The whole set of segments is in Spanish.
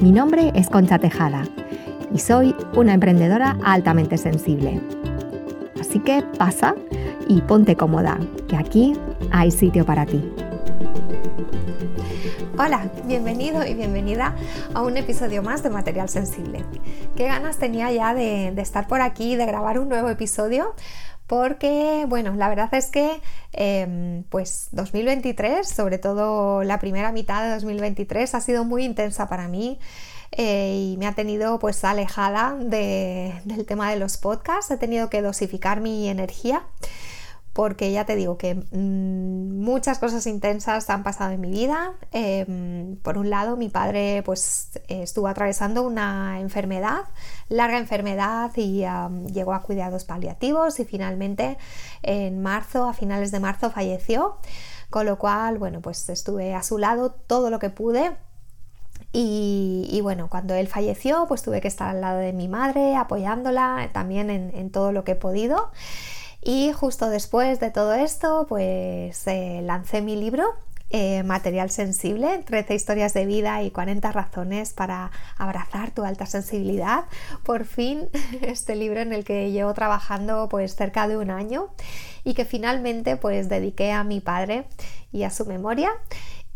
Mi nombre es Concha Tejada y soy una emprendedora altamente sensible. Así que pasa y ponte cómoda, que aquí hay sitio para ti. Hola, bienvenido y bienvenida a un episodio más de Material Sensible. Qué ganas tenía ya de, estar por aquí, de grabar un nuevo episodio, porque, bueno, la verdad es que, em, pues 2023, sobre todo la primera mitad de 2023, ha sido muy intensa para mí. Eh, y me ha tenido pues alejada del tema de los podcasts, he tenido que dosificar mi energía porque ya te digo que mm, muchas cosas intensas han pasado en mi vida. Em, por un lado, mi padre pues estuvo atravesando una enfermedad, larga enfermedad y llegó a cuidados paliativos y finalmente en marzo, a finales de marzo, falleció. Con lo cual, bueno, pues estuve a su lado todo lo que pude y, bueno, cuando él falleció, pues tuve que estar al lado de mi madre, apoyándola también en todo lo que he podido. Y justo después de todo esto, pues eh, lancé mi libro eh, Material Sensible, 13 historias de vida y 40 razones para abrazar tu alta sensibilidad. Por fin, este libro en el que llevo trabajando pues cerca de un año y que finalmente pues dediqué a mi padre y a su memoria.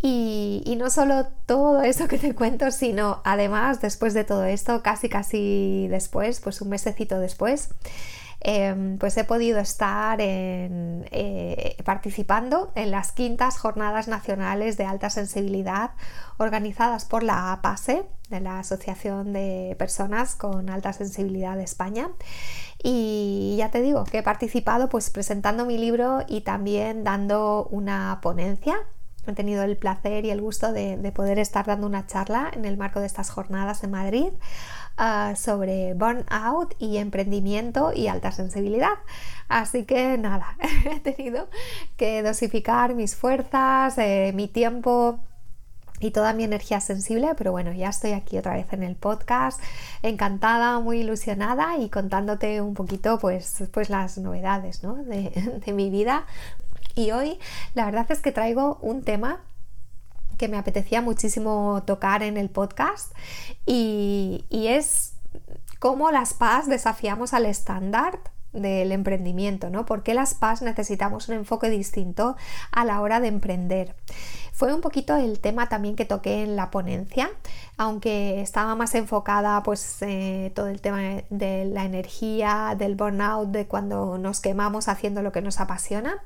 Y, y, no solo todo eso que te cuento, sino además después de todo esto, casi casi después, pues un mesecito después, Em, pues he podido estar eh, participando en las quintas jornadas nacionales de alta sensibilidad organizadas por la APASE, de la Asociación de Personas con Alta Sensibilidad de España. Y ya te digo que he participado pues presentando mi libro y también dando una ponencia He tenido el placer y el gusto de, poder estar dando una charla en el marco de estas jornadas en Madrid Ah, sobre burnout y emprendimiento y alta sensibilidad. Así que nada, he tenido que dosificar mis fuerzas, eh, mi tiempo y toda mi energía sensible, pero bueno, ya estoy aquí otra vez en el podcast, encantada, muy ilusionada y contándote un poquito pues, pues las novedades de, de mi vida. Y hoy la verdad es que traigo un tema que me apetecía muchísimo tocar en el podcast y, es cómo las PAS desafiamos al estándar del emprendimiento, ¿no? ¿Por qué las PAS necesitamos un enfoque distinto a la hora de emprender? Fue un poquito el tema también que toqué en la ponencia, aunque estaba más enfocada pues eh, todo el tema de la energía, del burnout, de cuando nos quemamos haciendo lo que nos apasiona,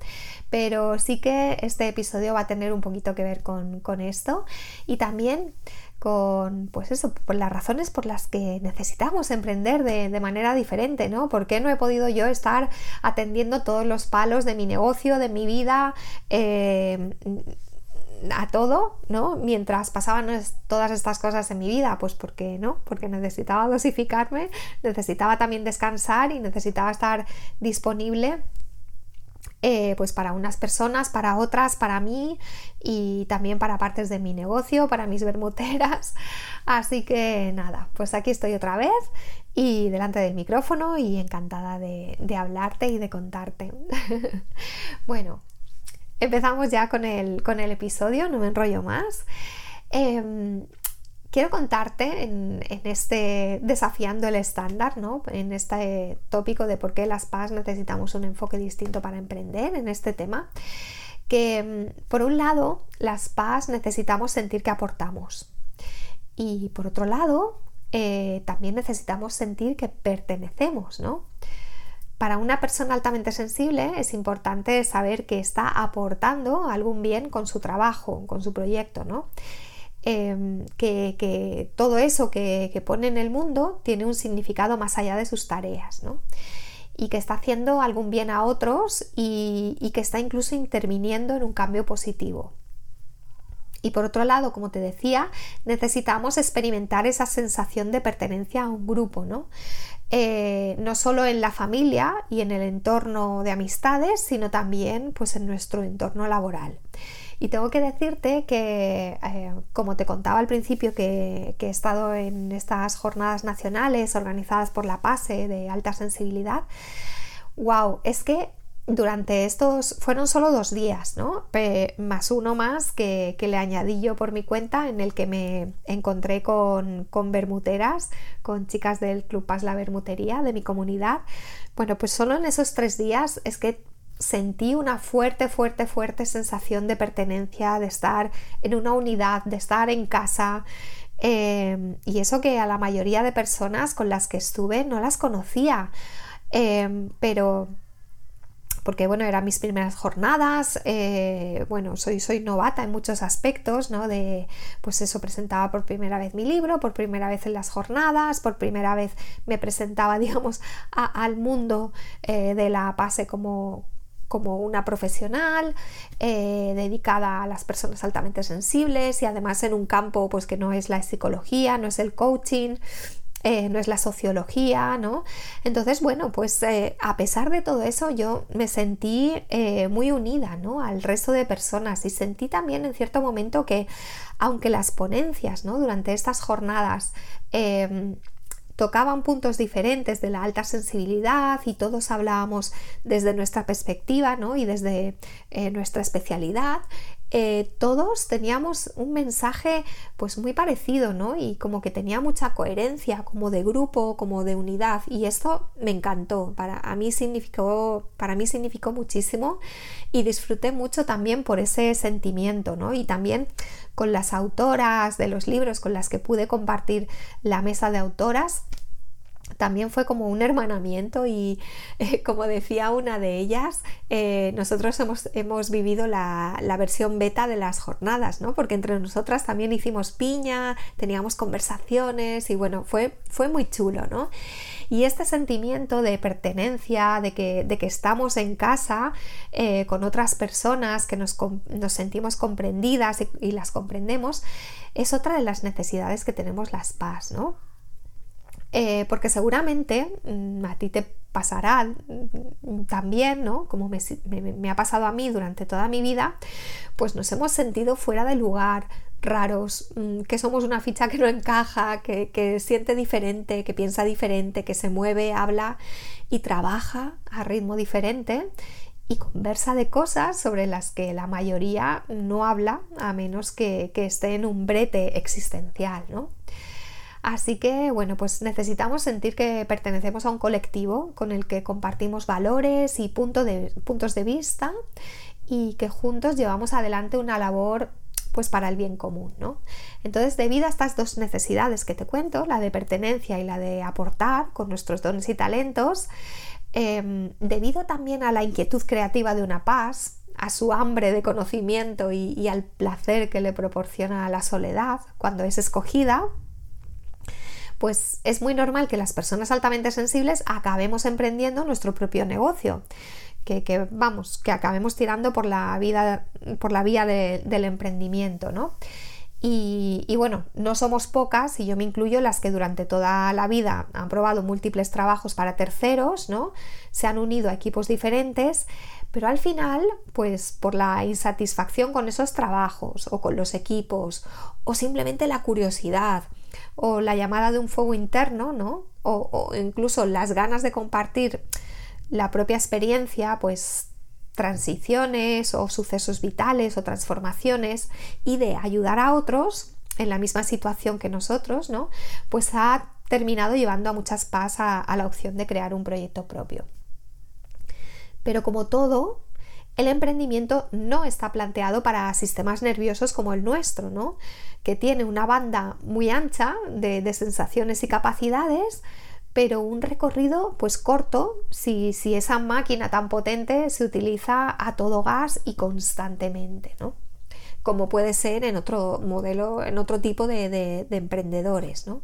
pero sí que este episodio va a tener un poquito que ver con, esto y también con, pues eso, por las razones por las que necesitamos emprender de, manera diferente, ¿no? ¿Por qué no he podido yo estar atendiendo todos los palos de mi negocio, de mi vida? Eh, a todo, ¿no? Mientras pasaban todas estas cosas en mi vida, pues porque no, porque necesitaba dosificarme, necesitaba también descansar y necesitaba estar disponible eh, pues para unas personas, para otras, para mí y también para partes de mi negocio, para mis bermuteras. Así que nada, pues aquí estoy otra vez y delante del micrófono y encantada de, de hablarte y de contarte. bueno, empezamos ya con el, con el episodio, no me enrollo más. Em, quiero contarte en, este desafiando el estándar, ¿no? en este tópico de por qué las PAS necesitamos un enfoque distinto para emprender en este tema, que em, por un lado las PAS necesitamos sentir que aportamos y por otro lado eh, también necesitamos sentir que pertenecemos, ¿no? Para una persona altamente sensible es importante saber que está aportando algún bien con su trabajo, con su proyecto, ¿no? Em, que, todo eso que, pone en el mundo tiene un significado más allá de sus tareas, ¿no? Y que está haciendo algún bien a otros y, y que está incluso interviniendo en un cambio positivo. Y por otro lado, como te decía, necesitamos experimentar esa sensación de pertenencia a un grupo, ¿no? Eh, no solo en la familia y en el entorno de amistades, sino también pues, en nuestro entorno laboral. Y tengo que decirte que, eh, como te contaba al principio, que, he estado en estas jornadas nacionales organizadas por la PASE de alta sensibilidad, wow, es que durante estos fueron solo dos días, ¿no? más uno más que, le añadí yo por mi cuenta en el que me encontré con, con bermuteras, con chicas del Club Paz La Bermutería de mi comunidad. Bueno, pues solo en esos tres días es que sentí una fuerte, fuerte, fuerte sensación de pertenencia, de estar en una unidad, de estar en casa. Em, y eso que a la mayoría de personas con las que estuve no las conocía, em, pero porque bueno, eran mis primeras jornadas, eh, bueno, soy, soy novata en muchos aspectos, ¿no? De, pues eso, presentaba por primera vez mi libro, por primera vez en las jornadas, por primera vez me presentaba, digamos, al mundo eh, de la PASE como, como una profesional eh, dedicada a las personas altamente sensibles y además en un campo pues que no es la psicología, no es el coaching, eh, no es la sociología, ¿no? Entonces, bueno, pues eh, a pesar de todo eso, yo me sentí muy unida, ¿no? Al resto de personas y sentí también en cierto momento que, aunque las ponencias, ¿no? Durante estas jornadas em, tocaban puntos diferentes de la alta sensibilidad y todos hablábamos desde nuestra perspectiva ¿no? y desde eh, nuestra especialidad, eh, todos teníamos un mensaje pues muy parecido, ¿no? Y como que tenía mucha coherencia, como de grupo, como de unidad. Y esto me encantó. Para a mí significó, para mí significó muchísimo y disfruté mucho también por ese sentimiento, ¿no? Y también con las autoras de los libros con las que pude compartir la mesa de autoras también fue como un hermanamiento y eh, como decía una de ellas, eh, nosotros hemos, hemos vivido la, la, versión beta de las jornadas, ¿no? Porque entre nosotras también hicimos piña, teníamos conversaciones y bueno, fue, fue muy chulo, ¿no? Y este sentimiento de pertenencia, de que, de que estamos en casa eh, con otras personas, que nos, nos sentimos comprendidas y, y las comprendemos, es otra de las necesidades que tenemos las PAS, ¿no? Eh, porque seguramente mm, a ti te pasará mm, también, ¿no? Como me, ha pasado a mí durante toda mi vida, pues nos hemos sentido fuera de lugar, raros, mm, que somos una ficha que no encaja, que, siente diferente, que piensa diferente, que se mueve, habla y trabaja a ritmo diferente y conversa de cosas sobre las que la mayoría no habla a menos que, que esté en un brete existencial, ¿no? Así que, bueno, pues necesitamos sentir que pertenecemos a un colectivo con el que compartimos valores y puntos de vista y que juntos llevamos adelante una labor pues para el bien común, ¿no? Entonces, debido a estas dos necesidades que te cuento, la de pertenencia y la de aportar con nuestros dones y talentos, em, debido también a la inquietud creativa de una paz, a su hambre de conocimiento y al placer que le proporciona la soledad cuando es escogida, pues es muy normal que las personas altamente sensibles acabemos emprendiendo nuestro propio negocio. Que, vamos, que acabemos tirando por la, vida, por la vía del emprendimiento, ¿no? Y, bueno, no somos pocas, y yo me incluyo, las que durante toda la vida han probado múltiples trabajos para terceros, ¿no? Se han unido a equipos diferentes, pero al final, pues por la insatisfacción con esos trabajos o con los equipos, o simplemente la curiosidad, o la llamada de un fuego interno, ¿no? O, incluso las ganas de compartir la propia experiencia, pues transiciones o sucesos vitales o transformaciones y de ayudar a otros en la misma situación que nosotros, ¿no? Pues ha terminado llevando a muchas PAS a la opción de crear un proyecto propio. Pero como todo, el emprendimiento no está planteado para sistemas nerviosos como el nuestro, ¿no? que tiene una banda muy ancha de, sensaciones y capacidades, pero un recorrido pues corto si, esa máquina tan potente se utiliza a todo gas y constantemente, ¿no? como puede ser en otro modelo, en otro tipo de, de emprendedores. ¿no?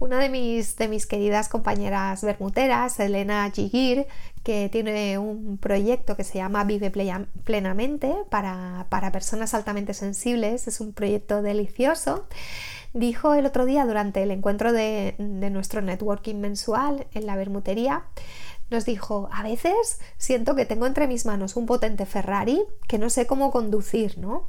Una de mis, de mis queridas compañeras bermuteras, Elena Gigir, que tiene un proyecto que se llama Vive Plenamente para, personas altamente sensibles, es un proyecto delicioso, dijo el otro día durante el encuentro de, de nuestro networking mensual en la bermutería, nos dijo, a veces siento que tengo entre mis manos un potente Ferrari que no sé cómo conducir, ¿no?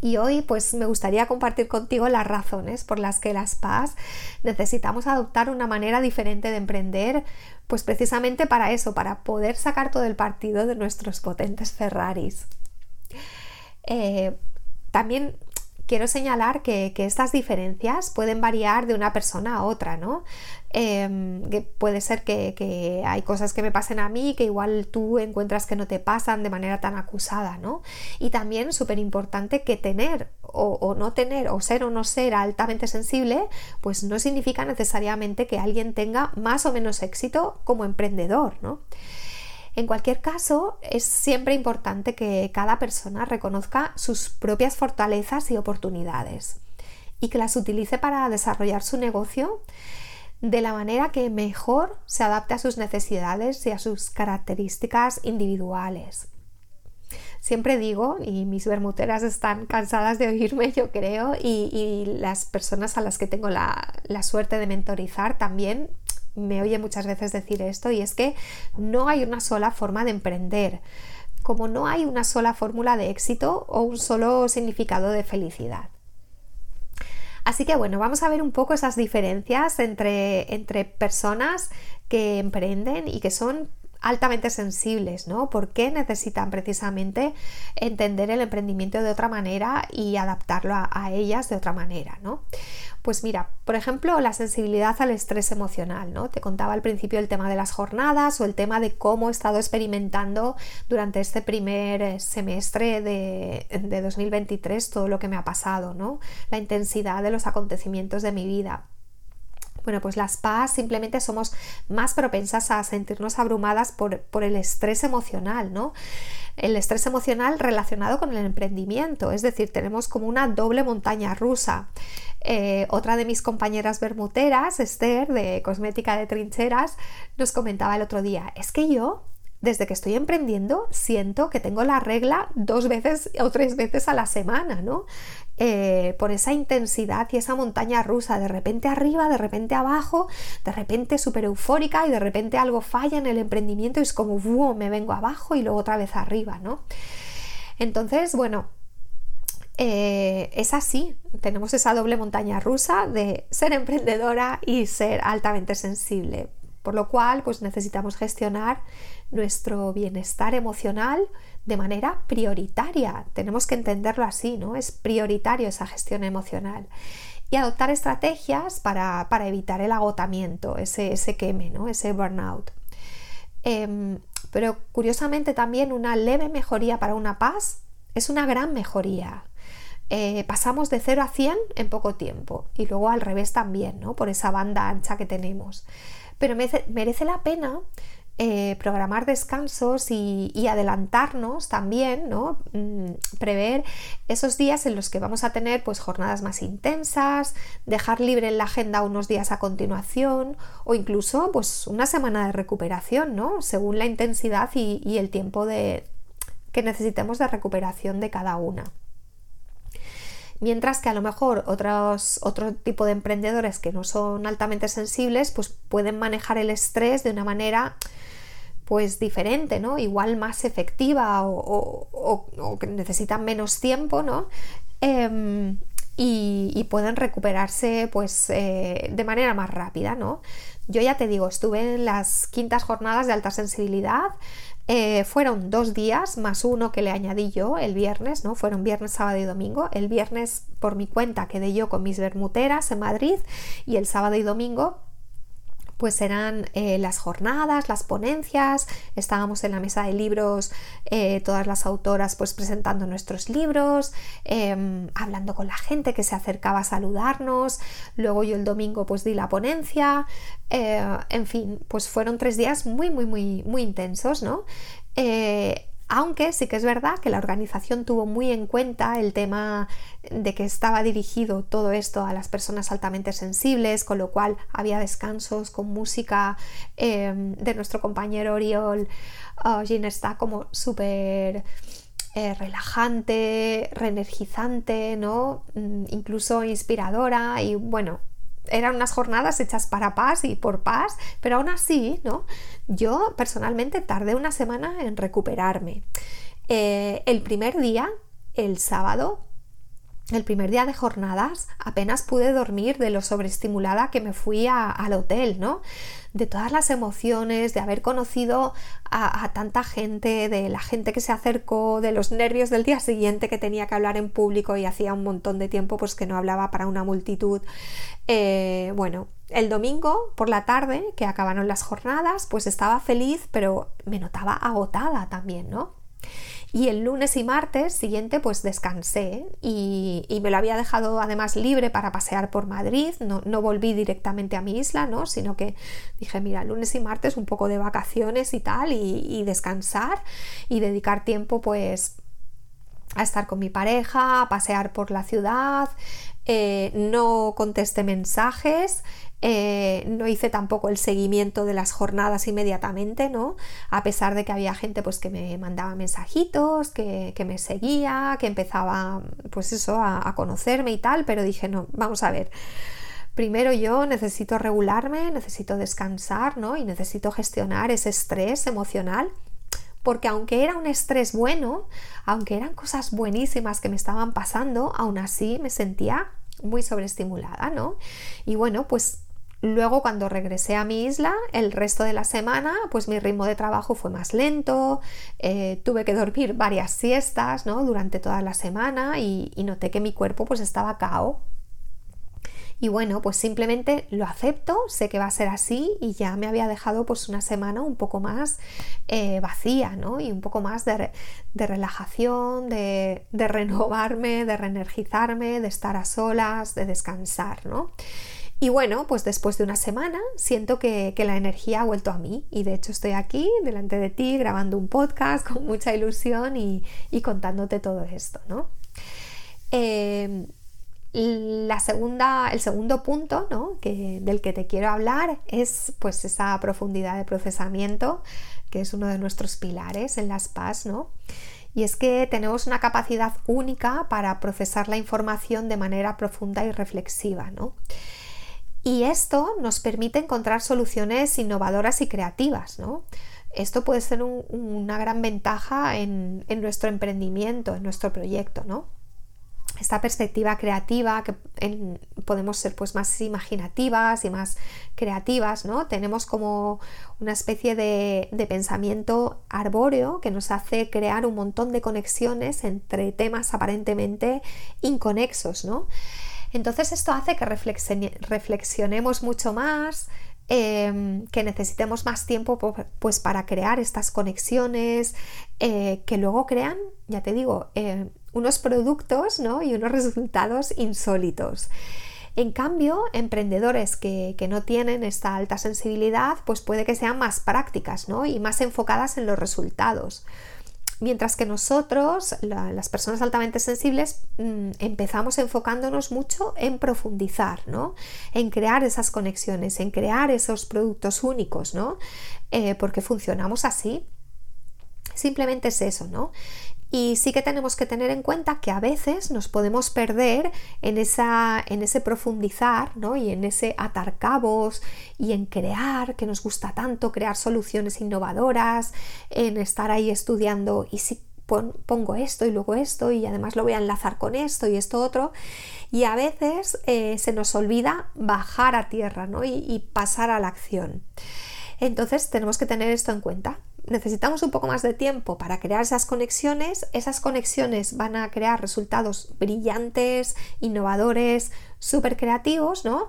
Y hoy pues me gustaría compartir contigo las razones por las que las PAS necesitamos adoptar una manera diferente de emprender, pues precisamente para eso, para poder sacar todo el partido de nuestros potentes Ferraris. Eh, también quiero señalar que, estas diferencias pueden variar de una persona a otra, ¿no? Em, puede ser que, hay cosas que me pasen a mí que igual tú encuentras que no te pasan de manera tan acusada, ¿no? Y también súper importante que tener o, o, no tener o ser o no ser altamente sensible, pues no significa necesariamente que alguien tenga más o menos éxito como emprendedor, ¿no? En cualquier caso, es siempre importante que cada persona reconozca sus propias fortalezas y oportunidades y que las utilice para desarrollar su negocio de la manera que mejor se adapte a sus necesidades y a sus características individuales. Siempre digo, y mis bermuteras están cansadas de oírme, yo creo, y, las personas a las que tengo la, la suerte de mentorizar también me oye muchas veces decir esto y es que no hay una sola forma de emprender, como no hay una sola fórmula de éxito o un solo significado de felicidad. Así que bueno, vamos a ver un poco esas diferencias entre, entre personas que emprenden y que son altamente sensibles, ¿no? ¿Por qué necesitan precisamente entender el emprendimiento de otra manera y adaptarlo a, ellas de otra manera, ¿no? Pues mira, por ejemplo, la sensibilidad al estrés emocional, ¿no? Te contaba al principio el tema de las jornadas o el tema de cómo he estado experimentando durante este primer semestre de, de 2023 todo lo que me ha pasado, ¿no? La intensidad de los acontecimientos de mi vida. Bueno, pues las PAS simplemente somos más propensas a sentirnos abrumadas por, el estrés emocional, ¿no? El estrés emocional relacionado con el emprendimiento, es decir, tenemos como una doble montaña rusa. Eh, otra de mis compañeras bermuteras, Esther, de Cosmética de Trincheras, nos comentaba el otro día, es que yo desde que estoy emprendiendo siento que tengo la regla dos veces o tres veces a la semana, ¿no? Eh, por esa intensidad y esa montaña rusa, de repente arriba, de repente abajo, de repente súper eufórica y de repente algo falla en el emprendimiento y es como, ¡wow! me vengo abajo y luego otra vez arriba, ¿no? Entonces, bueno, eh, es así, tenemos esa doble montaña rusa de ser emprendedora y ser altamente sensible. Por lo cual, pues necesitamos gestionar nuestro bienestar emocional de manera prioritaria. Tenemos que entenderlo así, ¿no? Es prioritario esa gestión emocional. Y adoptar estrategias para, evitar el agotamiento, ese, ese queme, ¿no? Ese burnout. Em, pero curiosamente también una leve mejoría para una paz es una gran mejoría. Eh, pasamos de 0 a 100 en poco tiempo y luego al revés también, ¿no? Por esa banda ancha que tenemos. Pero merece la pena eh, programar descansos y, adelantarnos también, ¿no? Mm, prever esos días en los que vamos a tener pues jornadas más intensas, dejar libre en la agenda unos días a continuación o incluso pues una semana de recuperación, ¿no? Según la intensidad y, el tiempo de, que necesitemos de recuperación de cada una. Mientras que a lo mejor otros, otro tipo de emprendedores que no son altamente sensibles, pues pueden manejar el estrés de una manera pues diferente, ¿no? Igual más efectiva o, que necesitan menos tiempo, ¿no? Em, y, pueden recuperarse pues eh, de manera más rápida, ¿no? Yo ya te digo, estuve en las quintas jornadas de alta sensibilidad, eh, fueron dos días más uno que le añadí yo el viernes, ¿no? Fueron viernes, sábado y domingo. El viernes por mi cuenta quedé yo con mis bermuteras en Madrid y el sábado y domingo pues eran eh, las jornadas, las ponencias, estábamos en la mesa de libros, eh, todas las autoras pues presentando nuestros libros, em, hablando con la gente que se acercaba a saludarnos, luego yo el domingo pues di la ponencia, eh, en fin, pues fueron tres días muy, muy, muy, muy intensos, ¿no? Aunque sí que es verdad que la organización tuvo muy en cuenta el tema de que estaba dirigido todo esto a las personas altamente sensibles, con lo cual había descansos con música em, de nuestro compañero Oriol. Oh, está como súper eh, relajante, reenergizante, ¿no? Mm, incluso inspiradora y bueno, eran unas jornadas hechas para paz y por paz, pero aún así, ¿no? Yo personalmente tardé una semana en recuperarme. Eh, el primer día, el sábado, el primer día de jornadas apenas pude dormir de lo sobreestimulada que me fui al hotel, ¿no? De todas las emociones, de haber conocido a, tanta gente, de la gente que se acercó, de los nervios del día siguiente que tenía que hablar en público y hacía un montón de tiempo pues que no hablaba para una multitud. Eh, bueno, el domingo por la tarde, que acabaron las jornadas, pues estaba feliz, pero me notaba agotada también, ¿no? Y el lunes y martes siguiente pues descansé y, me lo había dejado además libre para pasear por Madrid, no, no, volví directamente a mi isla, ¿no? sino que dije, mira, lunes y martes un poco de vacaciones y tal y, descansar y dedicar tiempo pues a estar con mi pareja, a pasear por la ciudad, eh, no contesté mensajes, eh, no hice tampoco el seguimiento de las jornadas inmediatamente, ¿no? A pesar de que había gente pues que me mandaba mensajitos, que, me seguía, que empezaba pues eso a, a conocerme y tal, pero dije, no, vamos a ver. Primero yo necesito regularme, necesito descansar, ¿no? Y necesito gestionar ese estrés emocional porque aunque era un estrés bueno, aunque eran cosas buenísimas que me estaban pasando, aún así me sentía muy sobreestimulada, ¿no? Y bueno, pues Luego cuando regresé a mi isla, el resto de la semana, pues mi ritmo de trabajo fue más lento, eh, tuve que dormir varias siestas ¿no? durante toda la semana y, noté que mi cuerpo pues estaba cao. Y bueno, pues simplemente lo acepto, sé que va a ser así y ya me había dejado pues una semana un poco más eh, vacía, ¿no? Y un poco más de, relajación, de, de, renovarme, de reenergizarme, de estar a solas, de descansar, ¿no? Y bueno, pues después de una semana siento que, la energía ha vuelto a mí y de hecho estoy aquí delante de ti grabando un podcast con mucha ilusión y, contándote todo esto, ¿no? Em, la segunda, el segundo punto ¿no? que, del que te quiero hablar es pues esa profundidad de procesamiento que es uno de nuestros pilares en las PAS, ¿no? Y es que tenemos una capacidad única para procesar la información de manera profunda y reflexiva, ¿no? Y esto nos permite encontrar soluciones innovadoras y creativas, ¿no? Esto puede ser una gran ventaja en, nuestro emprendimiento, en nuestro proyecto, ¿no? Esta perspectiva creativa, que podemos ser pues más imaginativas y más creativas, ¿no? Tenemos como una especie de, de pensamiento arbóreo que nos hace crear un montón de conexiones entre temas aparentemente inconexos, ¿no? Entonces esto hace que reflexionemos mucho más, em, que necesitemos más tiempo pues, para crear estas conexiones, eh, que luego crean, ya te digo, eh, unos productos y unos resultados insólitos. En cambio, emprendedores que, que, no tienen esta alta sensibilidad, pues puede que sean más prácticas ¿no? y más enfocadas en los resultados. Mientras que nosotros, las personas altamente sensibles, mm, empezamos enfocándonos mucho en profundizar, ¿no? En crear esas conexiones, en crear esos productos únicos, ¿no? Eh, porque funcionamos así. Simplemente es eso, ¿no? Y sí que tenemos que tener en cuenta que a veces nos podemos perder en, esa, en ese profundizar ¿no? y en ese atar cabos y en crear, que nos gusta tanto, crear soluciones innovadoras, en estar ahí estudiando y si pongo esto y luego esto y además lo voy a enlazar con esto y esto otro. Y a veces eh, se nos olvida bajar a tierra ¿no? y, y pasar a la acción. Entonces tenemos que tener esto en cuenta necesitamos un poco más de tiempo para crear esas conexiones, esas conexiones van a crear resultados brillantes, innovadores, súper creativos, ¿no?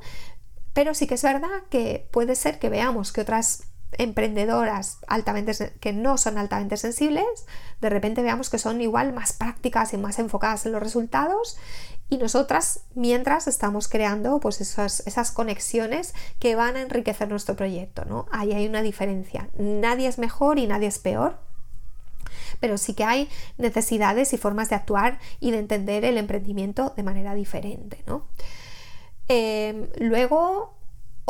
Pero sí que es verdad que puede ser que veamos que otras emprendedoras altamente que no son altamente sensibles, de repente veamos que son igual más prácticas y más enfocadas en los resultados y nosotras mientras estamos creando pues esas, esas conexiones que van a enriquecer nuestro proyecto, ¿no? Ahí hay una diferencia. Nadie es mejor y nadie es peor. pero sí que hay necesidades y formas de actuar y de entender el emprendimiento de manera diferente. ¿no? Em, luego,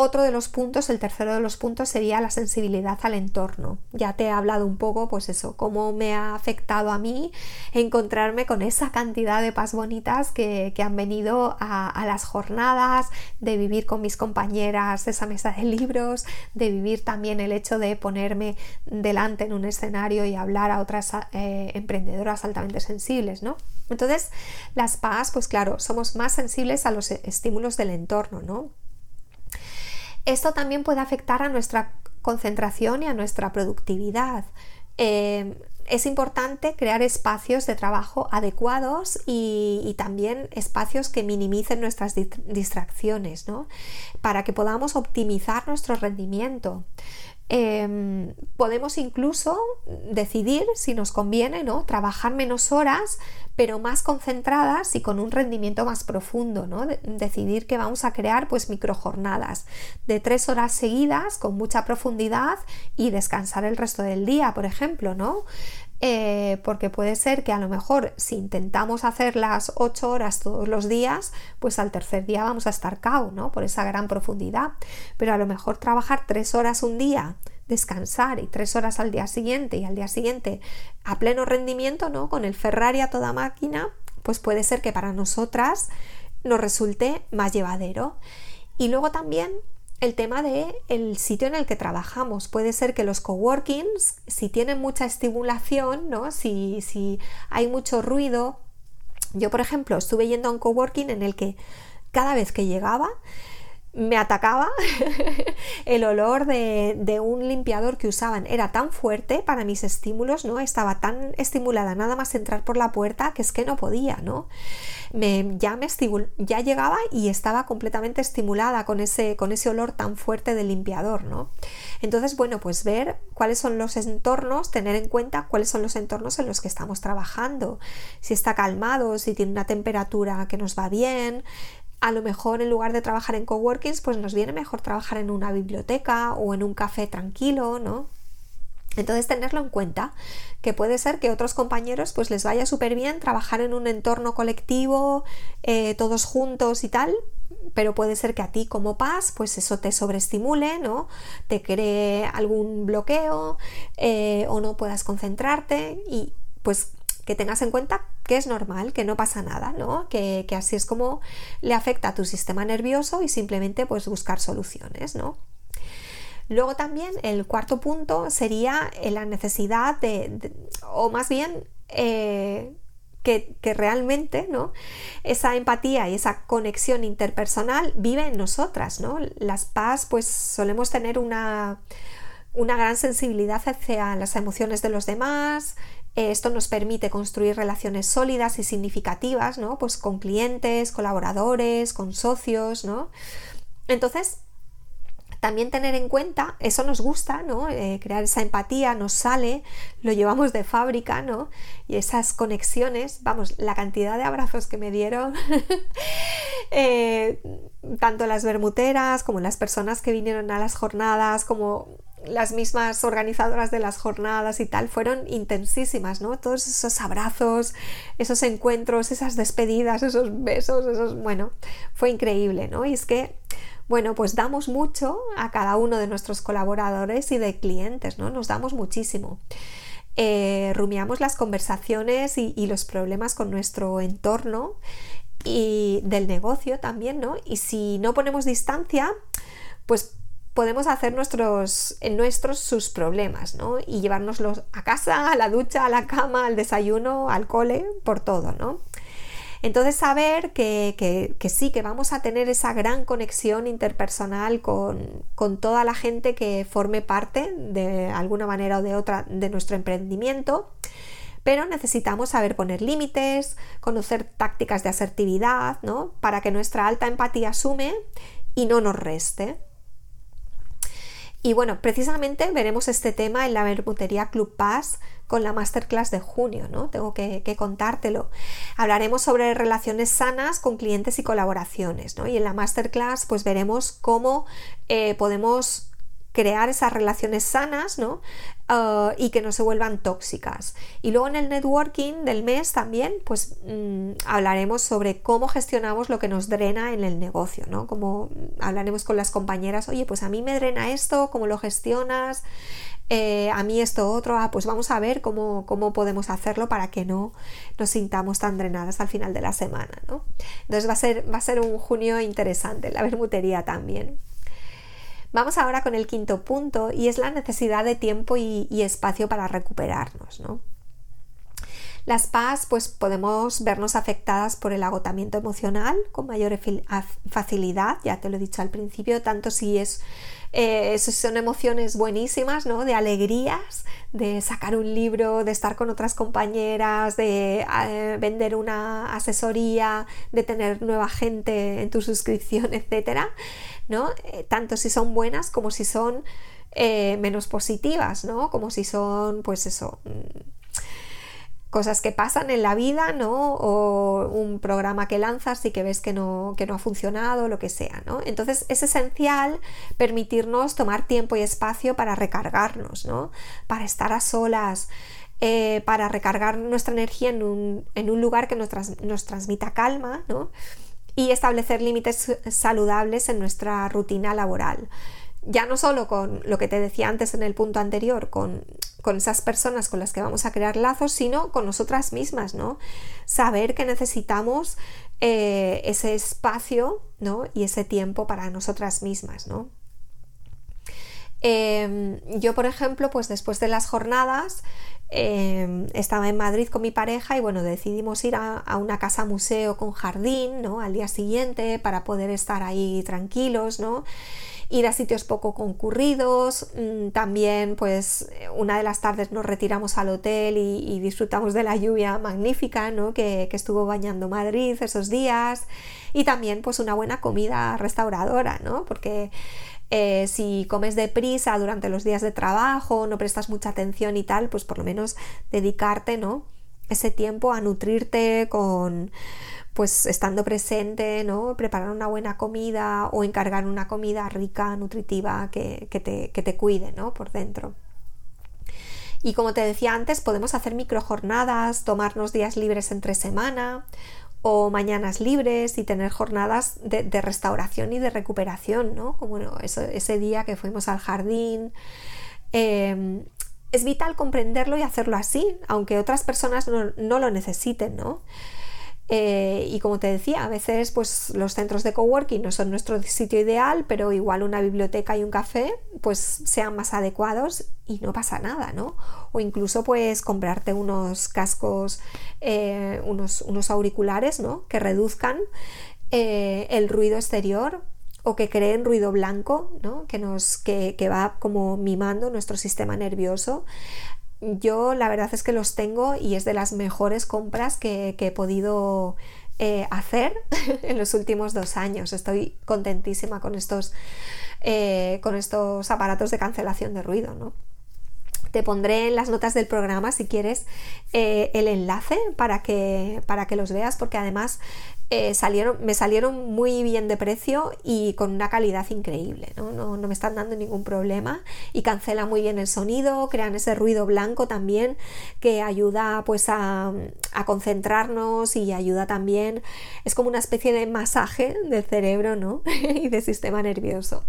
otro de los puntos, el tercero de los puntos sería la sensibilidad al entorno. Ya te he hablado un poco, pues eso, cómo me ha afectado a mí encontrarme con esa cantidad de paz bonitas que, han venido a, las jornadas, de vivir con mis compañeras esa mesa de libros, de vivir también el hecho de ponerme delante en un escenario y hablar a otras eh, emprendedoras altamente sensibles, ¿no? Entonces, las paz, pues claro, somos más sensibles a los estímulos del entorno, ¿no? Esto también puede afectar a nuestra concentración y a nuestra productividad. Eh, es importante crear espacios de trabajo adecuados y, también espacios que minimicen nuestras distracciones, ¿no? Para que podamos optimizar nuestro rendimiento. Em, podemos incluso decidir si nos conviene ¿no? trabajar menos horas, pero más concentradas y con un rendimiento más profundo. ¿no? decidir que vamos a crear pues microjornadas de tres horas seguidas con mucha profundidad y descansar el resto del día, por ejemplo, ¿no? Eh, porque puede ser que a lo mejor si intentamos hacer las 8 horas todos los días, pues al tercer día vamos a estar cao, ¿no? Por esa gran profundidad. Pero a lo mejor trabajar 3 horas un día, descansar y 3 horas al día siguiente y al día siguiente a pleno rendimiento, ¿no? Con el Ferrari a toda máquina, pues puede ser que para nosotras nos resulte más llevadero. Y luego también el tema de el sitio en el que trabajamos. Puede ser que los coworkings, si tienen mucha estimulación, ¿no? si, si hay mucho ruido. Yo, por ejemplo, estuve yendo a un coworking en el que cada vez que llegaba me atacaba el olor de, un limpiador que usaban. Era tan fuerte para mis estímulos, ¿no? Estaba tan estimulada nada más entrar por la puerta que es que no podía, ¿no? Me, ya, me ya llegaba y estaba completamente estimulada con ese, con ese olor tan fuerte del limpiador, ¿no? Entonces, bueno, pues ver cuáles son los entornos, tener en cuenta cuáles son los entornos en los que estamos trabajando, si está calmado, si tiene una temperatura que nos va bien, a lo mejor en lugar de trabajar en coworkings, pues nos viene mejor trabajar en una biblioteca o en un café tranquilo, ¿no? Entonces tenerlo en cuenta, que puede ser que otros compañeros pues les vaya súper bien trabajar en un entorno colectivo, eh, todos juntos y tal, pero puede ser que a ti como paz pues eso te sobreestimule, ¿no? Te cree algún bloqueo eh, o no puedas concentrarte y pues que tengas en cuenta que es normal, que no pasa nada, ¿no? Que, así es como le afecta a tu sistema nervioso y simplemente pues buscar soluciones, ¿no? Luego también el cuarto punto sería eh, la necesidad de, o más bien eh, que, realmente ¿no? esa empatía y esa conexión interpersonal vive en nosotras. ¿no? Las paz pues solemos tener una, una gran sensibilidad hacia las emociones de los demás, esto nos permite construir relaciones sólidas y significativas, ¿no? Pues con clientes, colaboradores, con socios, ¿no? Entonces, también tener en cuenta, eso nos gusta, ¿no? Eh, crear esa empatía nos sale, lo llevamos de fábrica, ¿no? Y esas conexiones, vamos, la cantidad de abrazos que me dieron, eh, tanto las bermuteras como las personas que vinieron a las jornadas, como las mismas organizadoras de las jornadas y tal fueron intensísimas, ¿no? Todos esos abrazos, esos encuentros, esas despedidas, esos besos, esos, bueno, fue increíble, ¿no? Y es que, bueno, pues damos mucho a cada uno de nuestros colaboradores y de clientes, ¿no? Nos damos muchísimo. Eh, rumiamos las conversaciones y, y los problemas con nuestro entorno y del negocio también, ¿no? Y si no ponemos distancia, pues podemos hacer nuestros, nuestros sus problemas, ¿no? Y llevárnoslos a casa, a la ducha, a la cama, al desayuno, al cole, por todo, ¿no? Entonces saber que, sí, que vamos a tener esa gran conexión interpersonal con, con, toda la gente que forme parte de alguna manera o de otra de nuestro emprendimiento, pero necesitamos saber poner límites, conocer tácticas de asertividad, ¿no? Para que nuestra alta empatía sume y no nos reste. Y bueno, precisamente veremos este tema en la Bermutería Club Pass con la masterclass de junio, ¿no? Tengo que, contártelo. Hablaremos sobre relaciones sanas con clientes y colaboraciones, ¿no? Y en la masterclass pues veremos cómo eh, podemos crear esas relaciones sanas, ¿no? Uh, y que no se vuelvan tóxicas. Y luego en el networking del mes también, pues mm, hablaremos sobre cómo gestionamos lo que nos drena en el negocio, ¿no? Como hablaremos con las compañeras, oye, pues a mí me drena esto, ¿cómo lo gestionas? Eh, a mí esto otro, ah, pues vamos a ver cómo, cómo, podemos hacerlo para que no nos sintamos tan drenadas al final de la semana, ¿no? Entonces va a ser, va a ser un junio interesante, la bermutería también. Vamos ahora con el quinto punto y es la necesidad de tiempo y, espacio para recuperarnos. ¿no? Las PAS pues podemos vernos afectadas por el agotamiento emocional con mayor facilidad, ya te lo he dicho al principio, tanto si es eh, son emociones buenísimas, ¿no? De alegrías, de sacar un libro, de estar con otras compañeras, de eh, vender una asesoría, de tener nueva gente en tu suscripción, etcétera, ¿no? Eh, tanto si son buenas como si son menos positivas, ¿no? Como si son, pues eso mm, cosas que pasan en la vida, ¿no? O un programa que lanzas y que ves que no, ha funcionado, lo que sea, ¿no? Entonces es esencial permitirnos tomar tiempo y espacio para recargarnos, ¿no? Para estar a solas, eh, para recargar nuestra energía en un, lugar que nos, nos transmita calma, ¿no? Y establecer límites saludables en nuestra rutina laboral ya no solo con lo que te decía antes en el punto anterior, con, esas personas con las que vamos a crear lazos, sino con nosotras mismas, ¿no? Saber que necesitamos eh, ese espacio, ¿no? Y ese tiempo para nosotras mismas, ¿no? Em, yo, por ejemplo, pues después de las jornadas, em, estaba en Madrid con mi pareja y bueno, decidimos ir a, una casa museo con jardín, ¿no? Al día siguiente para poder estar ahí tranquilos, ¿no? ir a sitios poco concurridos, mm, también pues una de las tardes nos retiramos al hotel y, disfrutamos de la lluvia magnífica ¿no? que, estuvo bañando Madrid esos días y también pues una buena comida restauradora, ¿no? porque eh, si comes deprisa durante los días de trabajo, no prestas mucha atención y tal, pues por lo menos dedicarte, ¿no? Ese tiempo a nutrirte con, pues estando presente, ¿no? Preparar una buena comida o encargar una comida rica, nutritiva, que, te, que te cuide, ¿no? Por dentro. Y como te decía antes, podemos hacer microjornadas, tomarnos días libres entre semana o mañanas libres y tener jornadas de, restauración y de recuperación, ¿no? Como ese día que fuimos al jardín. Em, es vital comprenderlo y hacerlo así, aunque otras personas no, no lo necesiten, ¿no? Eh, y como te decía, a veces pues los centros de coworking no son nuestro sitio ideal, pero igual una biblioteca y un café pues sean más adecuados y no pasa nada, ¿no? O incluso pues comprarte unos cascos, eh, unos, unos, auriculares, ¿no? Que reduzcan eh, el ruido exterior o que creen ruido blanco, ¿no? que, nos, que, que va como mimando nuestro sistema nervioso yo la verdad es que los tengo y es de las mejores compras que, he podido eh, hacer en los últimos dos años. Estoy contentísima con estos, eh, con estos aparatos de cancelación de ruido. ¿no? Te pondré en las notas del programa si quieres eh, el enlace para que, para que los veas porque además eh, salieron, me salieron muy bien de precio y con una calidad increíble. ¿no? No, me están dando ningún problema y cancela muy bien el sonido, crean ese ruido blanco también que ayuda pues a, a concentrarnos y ayuda también, es como una especie de masaje del cerebro ¿no? y del sistema nervioso.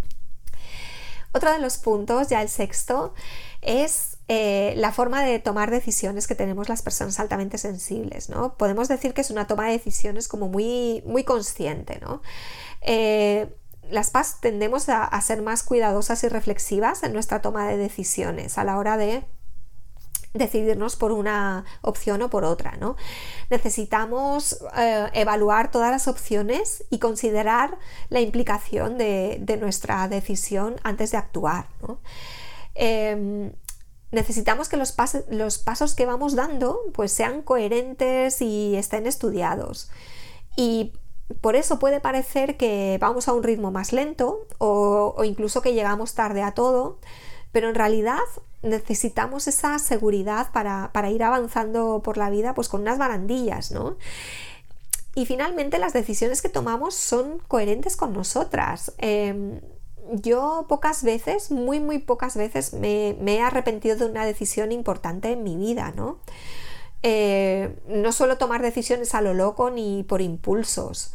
Otro de los puntos, ya el sexto, es eh, la forma de tomar decisiones que tenemos las personas altamente sensibles. ¿no? Podemos decir que es una toma de decisiones como muy, muy consciente. ¿no? Eh, las PAS tendemos a, ser más cuidadosas y reflexivas en nuestra toma de decisiones a la hora de decidirnos por una opción o por otra. ¿no? Necesitamos eh, evaluar todas las opciones y considerar la implicación de, nuestra decisión antes de actuar. Em, necesitamos que los, pasos que vamos dando pues sean coherentes y estén estudiados. Y por eso puede parecer que vamos a un ritmo más lento o, o incluso que llegamos tarde a todo, pero en realidad necesitamos esa seguridad para, ir avanzando por la vida pues con unas barandillas, ¿no? Y finalmente las decisiones que tomamos son coherentes con nosotras. Em, yo pocas veces, muy, muy pocas veces me, he arrepentido de una decisión importante en mi vida, ¿no? Eh, no suelo tomar decisiones a lo loco ni por impulsos.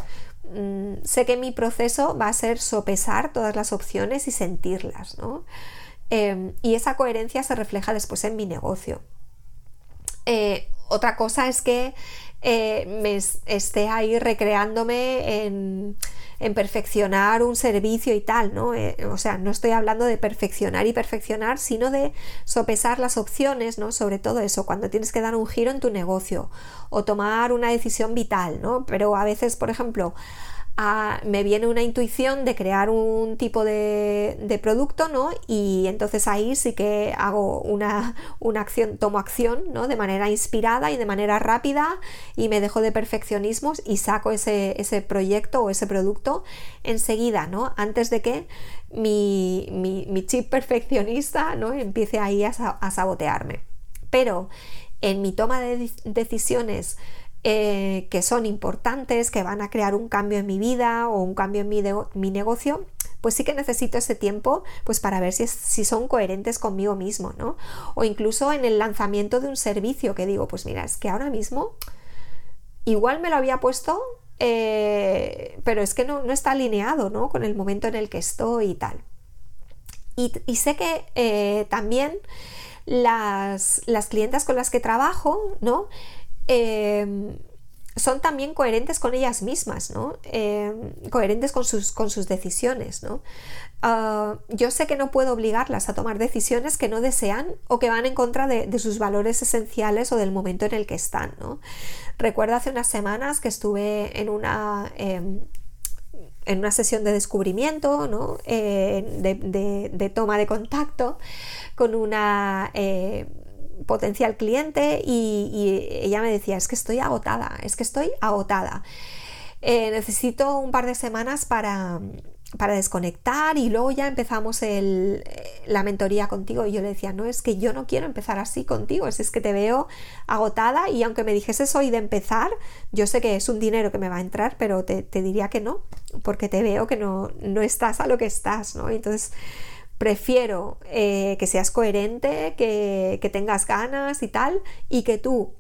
Mm, sé que mi proceso va a ser sopesar todas las opciones y sentirlas, ¿no? Em, y esa coherencia se refleja después en mi negocio. Eh, otra cosa es que eh, me esté ahí recreándome en, perfeccionar un servicio y tal, ¿no? Eh, o sea, no estoy hablando de perfeccionar y perfeccionar, sino de sopesar las opciones, ¿no? Sobre todo eso, cuando tienes que dar un giro en tu negocio o tomar una decisión vital, ¿no? Pero a veces, por ejemplo, me viene una intuición de crear un tipo de, producto, ¿no? Y entonces ahí sí que hago una, acción, tomo acción, ¿no? De manera inspirada y de manera rápida y me dejo de perfeccionismos y saco ese, proyecto o ese producto enseguida, ¿no? Antes de que mi, chip perfeccionista, ¿no? Empiece ahí a sabotearme. Pero en mi toma de decisiones eh, que son importantes, que van a crear un cambio en mi vida o un cambio en mi, negocio, pues sí que necesito ese tiempo pues para ver si, si, son coherentes conmigo mismo, ¿no? O incluso en el lanzamiento de un servicio que digo, pues mira, es que ahora mismo igual me lo había puesto, eh, pero es que no, está alineado, ¿no? Con el momento en el que estoy y tal. Y, sé que eh, también las, las clientas con las que trabajo, ¿no? Em, son también coherentes con ellas mismas, ¿no? Em, coherentes con sus, con sus decisiones, ¿no? Ah, yo sé que no puedo obligarlas a tomar decisiones que no desean o que van en contra de, sus valores esenciales o del momento en el que están, ¿no? Recuerdo hace unas semanas que estuve en una... Em, en una sesión de descubrimiento, ¿no? de, de, toma de contacto con una eh, potencial cliente y, ella me decía, es que estoy agotada, es que estoy agotada. Eh, necesito un par de semanas para, desconectar y luego ya empezamos el, la mentoría contigo y yo le decía, no, es que yo no quiero empezar así contigo, es, es que te veo agotada y aunque me dijese hoy de empezar, yo sé que es un dinero que me va a entrar, pero te, diría que no, porque te veo que no, no estás a lo que estás, ¿no? Entonces prefiero eh, que seas coherente, que, tengas ganas y tal, y que tú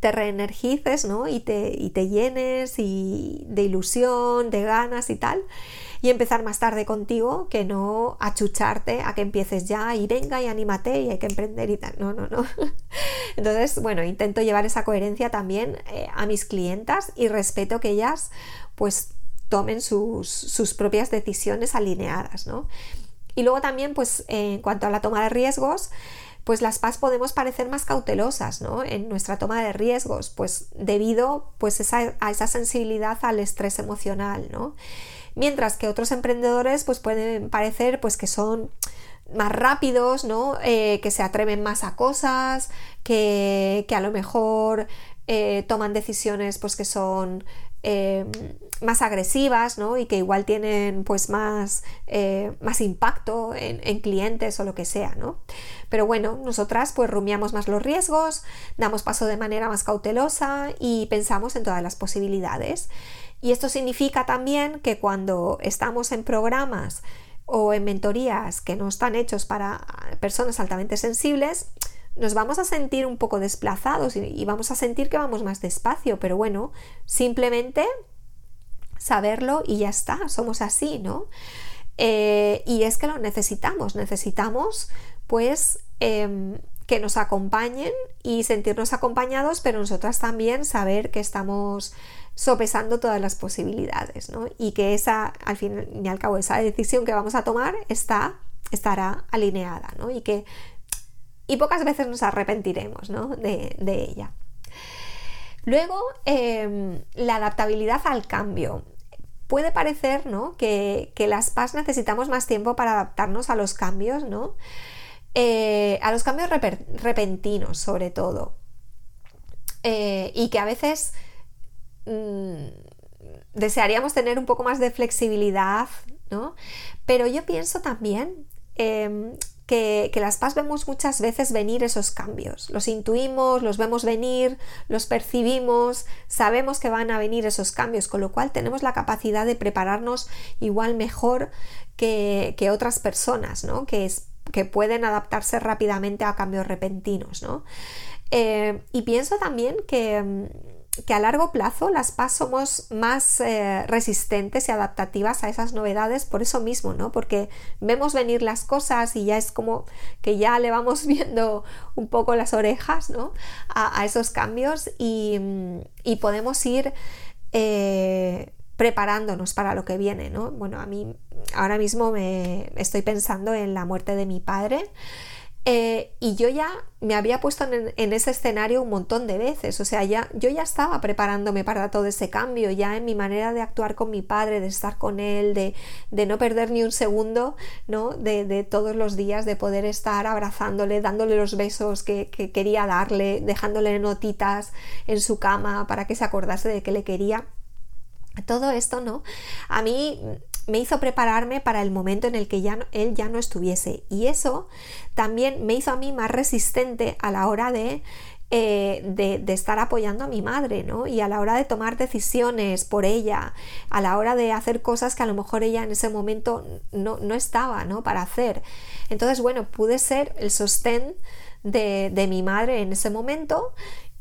te reenergices, ¿no? Y te, y te llenes y de ilusión, de ganas y tal, y empezar más tarde contigo que no achucharte a que empieces ya y venga y anímate y hay que emprender y tal. No, no, no. Entonces, bueno, intento llevar esa coherencia también eh, a mis clientas y respeto que ellas pues tomen sus, sus propias decisiones alineadas, ¿no? Y luego también, pues en cuanto a la toma de riesgos, pues las PAS podemos parecer más cautelosas ¿no? en nuestra toma de riesgos, pues debido pues a esa sensibilidad al estrés emocional, ¿no? Mientras que otros emprendedores pues pueden parecer pues que son más rápidos, ¿no? Eh, que se atreven más a cosas, que, que a lo mejor eh, toman decisiones pues que son eh, más agresivas ¿no? y que igual tienen pues más, eh, más impacto en, clientes o lo que sea ¿no? pero bueno nosotras pues rumiamos más los riesgos damos paso de manera más cautelosa y pensamos en todas las posibilidades y esto significa también que cuando estamos en programas o en mentorías que no están hechos para personas altamente sensibles nos vamos a sentir un poco desplazados y, vamos a sentir que vamos más despacio, pero bueno, simplemente saberlo y ya está, somos así, ¿no? Eh, y es que lo necesitamos, necesitamos pues em, que nos acompañen y sentirnos acompañados, pero nosotras también saber que estamos sopesando todas las posibilidades, ¿no? Y que esa, al fin y al cabo, esa decisión que vamos a tomar está, estará alineada, ¿no? Y que y pocas veces nos arrepentiremos de, ella. Luego, em, la adaptabilidad al cambio. Puede parecer que, las PAS necesitamos más tiempo para adaptarnos a los cambios, ¿no? Eh, a los cambios repentinos sobre todo. Eh, y que a veces mm, desearíamos tener un poco más de flexibilidad, ¿no? Pero yo pienso también em, que, las paz vemos muchas veces venir esos cambios. Los intuimos, los vemos venir, los percibimos, sabemos que van a venir esos cambios, con lo cual tenemos la capacidad de prepararnos igual mejor que, otras personas, ¿no? Que, que pueden adaptarse rápidamente a cambios repentinos, ¿no? Eh, y pienso también que que a largo plazo las PAS somos más eh, resistentes y adaptativas a esas novedades por eso mismo, ¿no? Porque vemos venir las cosas y ya es como que ya le vamos viendo un poco las orejas, ¿no? A, esos cambios y, mm, podemos ir eh, preparándonos para lo que viene, ¿no? Bueno, a mí ahora mismo me estoy pensando en la muerte de mi padre. Eh, y yo ya me había puesto en, ese escenario un montón de veces, o sea, ya, yo ya estaba preparándome para todo ese cambio, ya en mi manera de actuar con mi padre, de estar con él, de, no perder ni un segundo, ¿no? De, todos los días, de poder estar abrazándole, dándole los besos que, que quería darle, dejándole notitas en su cama para que se acordase de que le quería. Todo esto, ¿no? A mí me hizo prepararme para el momento en el que ya él ya no estuviese. Y eso también me hizo a mí más resistente a la hora de, eh, de, estar apoyando a mi madre, ¿no? Y a la hora de tomar decisiones por ella, a la hora de hacer cosas que a lo mejor ella en ese momento no, estaba, ¿no? Para hacer. Entonces, bueno, pude ser el sostén de, mi madre en ese momento,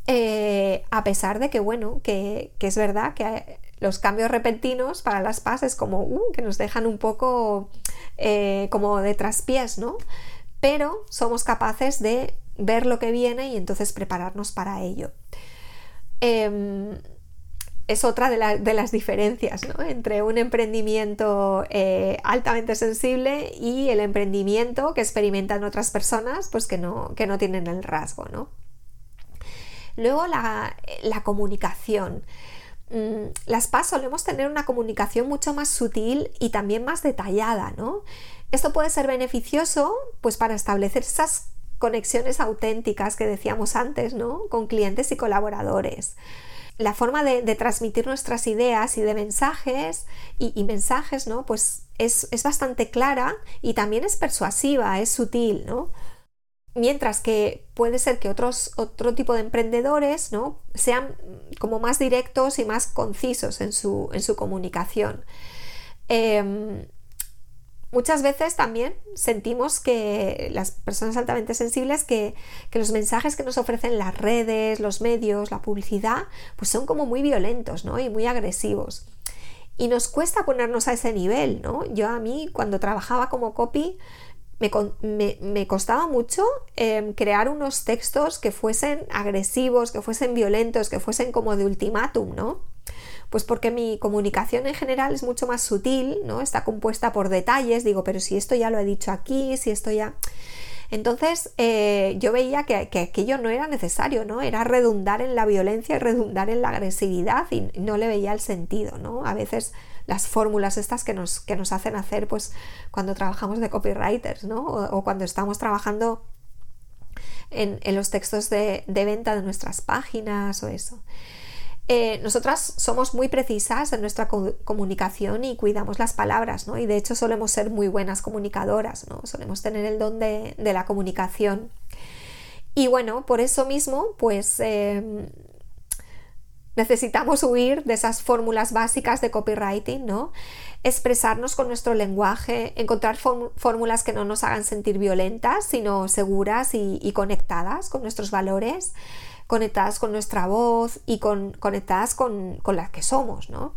eh, a pesar de que, bueno, que, que es verdad que los cambios repentinos para las PAS es como uh, que nos dejan un poco eh, como de traspiés, ¿no? Pero somos capaces de ver lo que viene y entonces prepararnos para ello. Em, es otra de, las diferencias ¿no? entre un emprendimiento eh, altamente sensible y el emprendimiento que experimentan otras personas pues que no, que no tienen el rasgo. ¿no? Luego la, la comunicación. Mm, las PAS solemos tener una comunicación mucho más sutil y también más detallada, ¿no? Esto puede ser beneficioso pues para establecer esas conexiones auténticas que decíamos antes, ¿no? Con clientes y colaboradores. La forma de, transmitir nuestras ideas y de mensajes y, mensajes, ¿no? Pues es, es, bastante clara y también es persuasiva, es sutil, ¿no? Mientras que puede ser que otros, otro tipo de emprendedores ¿no? sean como más directos y más concisos en su, en su comunicación. Em, muchas veces también sentimos que las personas altamente sensibles que, que, los mensajes que nos ofrecen las redes, los medios, la publicidad, pues son como muy violentos ¿no? y muy agresivos. Y nos cuesta ponernos a ese nivel, ¿no? Yo a mí cuando trabajaba como copy me, costaba mucho em, crear unos textos que fuesen agresivos, que fuesen violentos, que fuesen como de ultimátum, ¿no? Pues porque mi comunicación en general es mucho más sutil, ¿no? Está compuesta por detalles, digo, pero si esto ya lo he dicho aquí, si esto ya... Entonces eh, yo veía que, que, aquello no era necesario, ¿no? Era redundar en la violencia y redundar en la agresividad y no le veía el sentido, ¿no? A veces las fórmulas estas que nos, que nos hacen hacer pues cuando trabajamos de copywriters, ¿no? O, cuando estamos trabajando en, los textos de, venta de nuestras páginas o eso. Eh, nosotras somos muy precisas en nuestra comunicación y cuidamos las palabras, ¿no? Y de hecho solemos ser muy buenas comunicadoras, ¿no? Solemos tener el don de, la comunicación. Y bueno, por eso mismo, pues em, Necesitamos huir de esas fórmulas básicas de copywriting, ¿no? Expresarnos con nuestro lenguaje, encontrar fórmulas que no nos hagan sentir violentas, sino seguras y, conectadas con nuestros valores, conectadas con nuestra voz y conectadas con, las que somos, ¿no?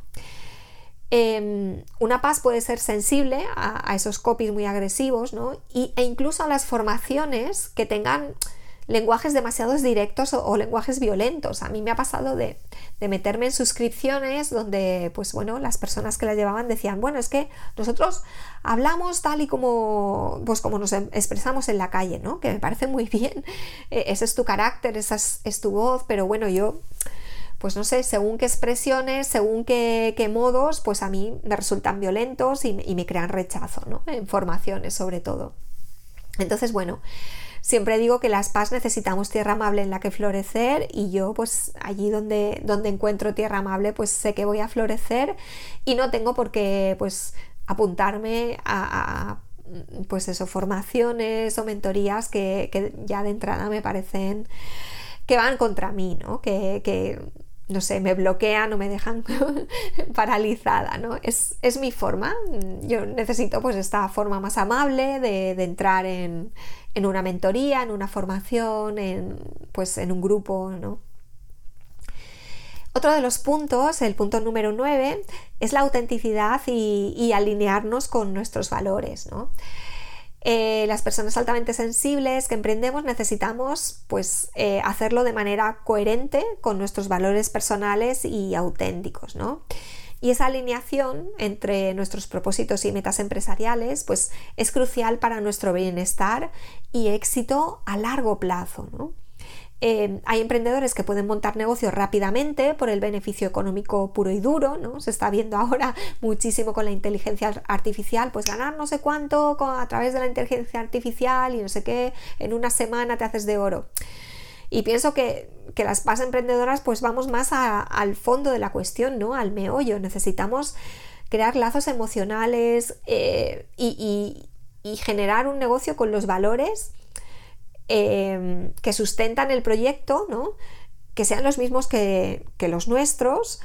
Em, una paz puede ser sensible a, esos copies muy agresivos, ¿no? e incluso a las formaciones que tengan lenguajes demasiados directos o, lenguajes violentos. A mí me ha pasado de, meterme en suscripciones donde, pues bueno, las personas que la llevaban decían, bueno, es que nosotros hablamos tal y como, pues como nos expresamos en la calle, ¿no? Que me parece muy bien, e, ese es tu carácter, esa es, tu voz, pero bueno, yo pues no sé, según qué expresiones, según qué, modos, pues a mí me resultan violentos y, y, me crean rechazo, ¿no? En formaciones sobre todo. Entonces, bueno, Siempre digo que las PAS necesitamos tierra amable en la que florecer y yo pues allí donde, donde encuentro tierra amable pues sé que voy a florecer y no tengo por qué pues apuntarme a, pues eso, formaciones o mentorías que, ya de entrada me parecen que van contra mí, ¿no? Que, no sé, me bloquean o me dejan paralizada, ¿no? Es, mi forma. Yo necesito pues esta forma más amable de, entrar en, en, una mentoría, en una formación, en, pues en un grupo, ¿no? Otro de los puntos, el punto número 9, es la autenticidad y, alinearnos con nuestros valores. Eh, las personas altamente sensibles que emprendemos necesitamos pues, eh, hacerlo de manera coherente con nuestros valores personales y auténticos. Y esa alineación entre nuestros propósitos y metas empresariales pues, es crucial para nuestro bienestar y éxito a largo plazo. Eh, hay emprendedores que pueden montar negocios rápidamente por el beneficio económico puro y duro, ¿no? Se está viendo ahora muchísimo con la inteligencia artificial, pues ganar no sé cuánto a través de la inteligencia artificial y no sé qué, en una semana te haces de oro. Y pienso que, las más emprendedoras pues vamos más al fondo de la cuestión, ¿no? Al meollo. Necesitamos crear lazos emocionales eh, y generar un negocio con los valores Em, que sustentan el proyecto, ¿no? que sean los mismos que, los nuestros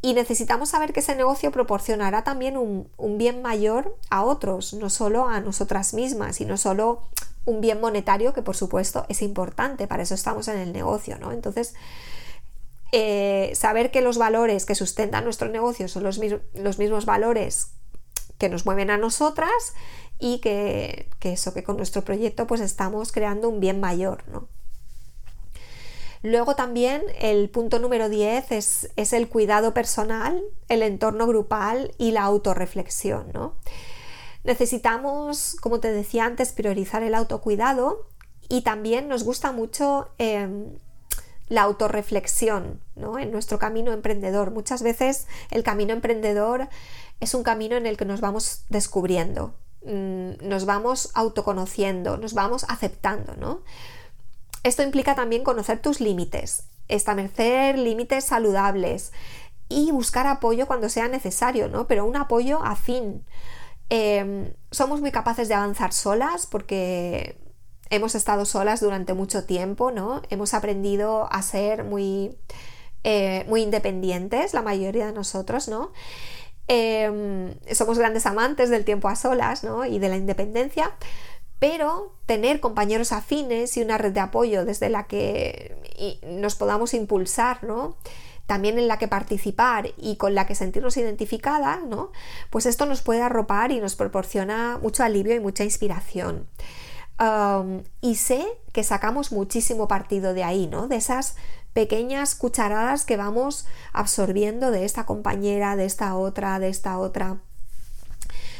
y necesitamos saber que ese negocio proporcionará también un, bien mayor a otros, no solo a nosotras mismas y no solo un bien monetario que por supuesto es importante, para eso estamos en el negocio, ¿no? Entonces, eh, saber que los valores que sustentan nuestro negocio son los, los mismos valores que nos mueven a nosotras y que, eso, que con nuestro proyecto pues estamos creando un bien mayor, ¿no? Luego también el punto número 10 es, es, el cuidado personal, el entorno grupal y la autorreflexión. ¿no? Necesitamos, como te decía antes, priorizar el autocuidado y también nos gusta mucho em, la autorreflexión ¿no? en nuestro camino emprendedor. Muchas veces el camino emprendedor es un camino en el que nos vamos descubriendo, mm, nos vamos autoconociendo, nos vamos aceptando, ¿no? Esto implica también conocer tus límites, establecer límites saludables y buscar apoyo cuando sea necesario, ¿no? Pero un apoyo afín. Em, somos muy capaces de avanzar solas porque hemos estado solas durante mucho tiempo, ¿no? Hemos aprendido a ser muy, eh, muy independientes, la mayoría de nosotros, ¿no? Em, somos grandes amantes del tiempo a solas ¿no? y de la independencia, pero tener compañeros afines y una red de apoyo desde la que nos podamos impulsar, ¿no? También en la que participar y con la que sentirnos identificada, ¿no? pues esto nos puede arropar y nos proporciona mucho alivio y mucha inspiración. y sé que sacamos muchísimo partido de ahí, ¿no? De esas pequeñas cucharadas que vamos absorbiendo de esta compañera, de esta otra, de esta otra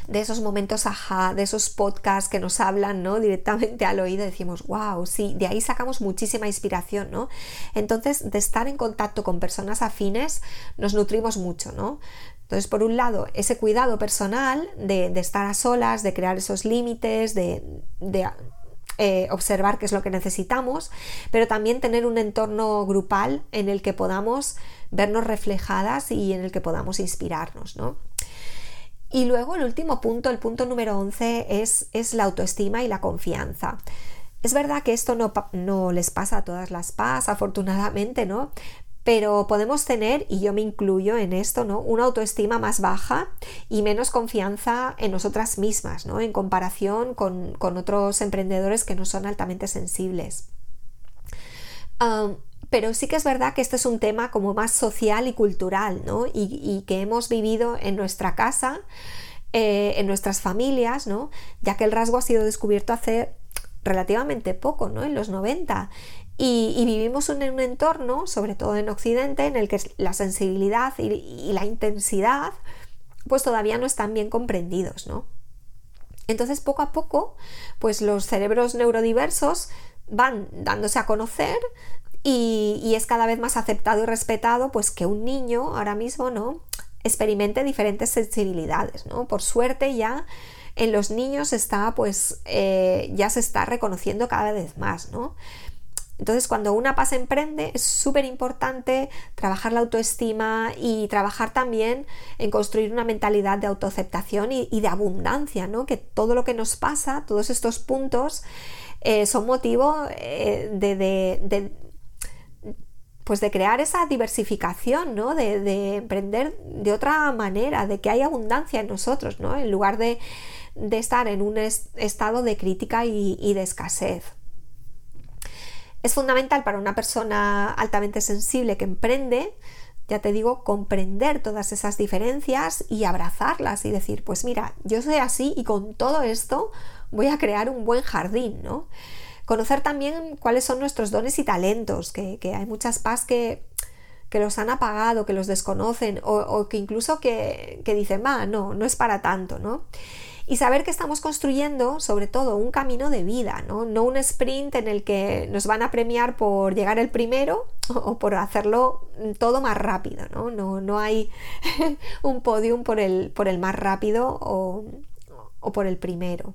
de esos momentos ajá, de esos podcasts que nos hablan ¿no? directamente al oído, decimos, wow, sí, de ahí sacamos muchísima inspiración, ¿no? Entonces, de estar en contacto con personas afines, nos nutrimos mucho, ¿no? Entonces, por un lado, ese cuidado personal de, estar a solas, de crear esos límites, de, eh, observar qué es lo que necesitamos, pero también tener un entorno grupal en el que podamos vernos reflejadas y en el que podamos inspirarnos. ¿no? Y luego el último punto, el punto número 11, es, es la autoestima y la confianza. Es verdad que esto no, no, les pasa a todas las PAS, afortunadamente, ¿no? pero podemos tener, y yo me incluyo en esto, ¿no? una autoestima más baja y menos confianza en nosotras mismas, ¿no? en comparación con, otros emprendedores que no son altamente sensibles. Pero sí que es verdad que este es un tema como más social y cultural, ¿no? y, que hemos vivido en nuestra casa, eh, en nuestras familias, ¿no? ya que el rasgo ha sido descubierto hace relativamente poco, ¿no? En los 90. Y, vivimos en un entorno, sobre todo en Occidente, en el que la sensibilidad y, la intensidad pues todavía no están bien comprendidos, ¿no? Entonces, poco a poco, pues los cerebros neurodiversos van dándose a conocer y, es cada vez más aceptado y respetado pues que un niño ahora mismo, ¿no? experimente diferentes sensibilidades, ¿no? Por suerte ya en los niños está pues eh, ya se está reconociendo cada vez más, ¿no? Entonces, cuando una paz emprende, es súper importante trabajar la autoestima y trabajar también en construir una mentalidad de autoaceptación y, de abundancia, ¿no? Que todo lo que nos pasa, todos estos puntos, eh, son motivo eh, de, pues de crear esa diversificación, ¿no? De, emprender de otra manera, de que hay abundancia en nosotros, ¿no? En lugar de, estar en un estado de crítica y de escasez. Es fundamental para una persona altamente sensible que emprende, ya te digo, comprender todas esas diferencias y abrazarlas y decir, pues mira, yo soy así y con todo esto voy a crear un buen jardín, ¿no? Conocer también cuáles son nuestros dones y talentos, que, hay muchas paz que, que los han apagado, que los desconocen o, que incluso que, que dicen, va, no, no es para tanto, ¿no? y saber que estamos construyendo sobre todo un camino de vida, ¿no? un sprint en el que nos van a premiar por llegar el primero o por hacerlo todo más rápido, no, no, hay un podium por el, por el más rápido o, por el primero.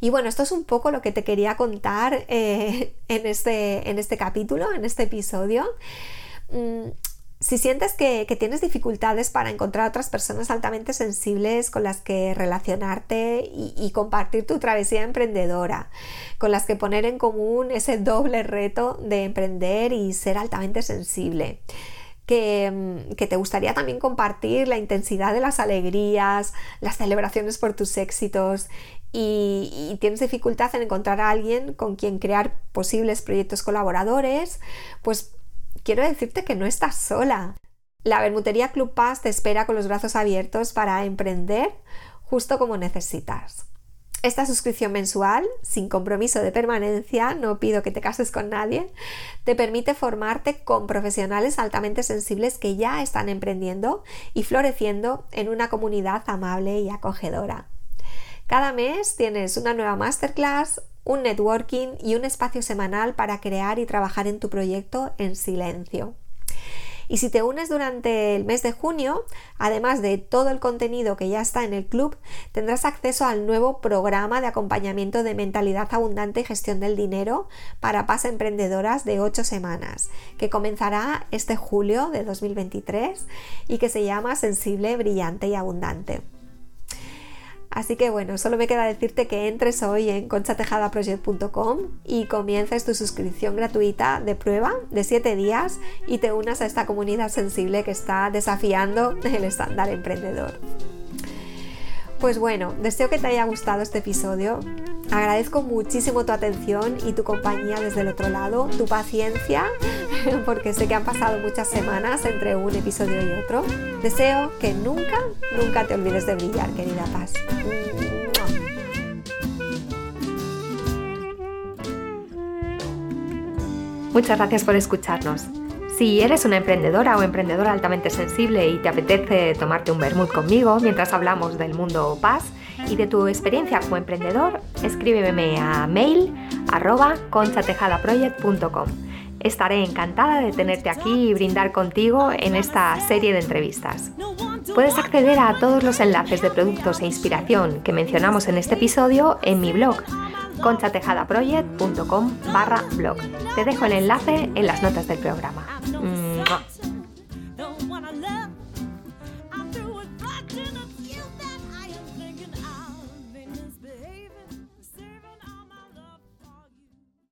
Y bueno, esto es un poco lo que te quería contar eh, en, este, en este capítulo, en este episodio. Mm, si sientes que, tienes dificultades para encontrar otras personas altamente sensibles con las que relacionarte y, compartir tu travesía emprendedora, con las que poner en común ese doble reto de emprender y ser altamente sensible. Que, mm, te gustaría también compartir la intensidad de las alegrías, las celebraciones por tus éxitos y, tienes dificultad en encontrar a alguien con quien crear posibles proyectos colaboradores, pues quiero decirte que no estás sola. La Bermutería Club Paz te espera con los brazos abiertos para emprender justo como necesitas. Esta suscripción mensual, sin compromiso de permanencia, no pido que te cases con nadie, te permite formarte con profesionales altamente sensibles que ya están emprendiendo y floreciendo en una comunidad amable y acogedora. Cada mes tienes una nueva masterclass, un networking y un espacio semanal para crear y trabajar en tu proyecto en silencio. Y si te unes durante el mes de junio, además de todo el contenido que ya está en el club, tendrás acceso al nuevo programa de acompañamiento de mentalidad abundante y gestión del dinero para paz emprendedoras de 8 semanas, que comenzará este julio de 2023 y que se llama Sensible, Brillante y Abundante. Así que bueno, solo me queda decirte que entres hoy en conchatejadaproject.com y comiences tu suscripción gratuita de prueba de 7 días y te unas a esta comunidad sensible que está desafiando el estándar emprendedor. Pues bueno, deseo que te haya gustado este episodio. Agradezco muchísimo tu atención y tu compañía desde el otro lado, tu paciencia, porque sé que han pasado muchas semanas entre un episodio y otro. Deseo que nunca, nunca te olvides de brillar, querida Paz. Muchas gracias por escucharnos. Si eres una emprendedora o emprendedora altamente sensible y te apetece tomarte un vermut conmigo mientras hablamos del mundo paz y de tu experiencia como emprendedor, escríbeme a mail conchatejadaproject.com. Estaré encantada de tenerte aquí y brindar contigo en esta serie de entrevistas. Puedes acceder a todos los enlaces de productos e inspiración que mencionamos en este episodio en mi blog conchatejadaproject.com barra blog. Te dejo el enlace en las notas del programa.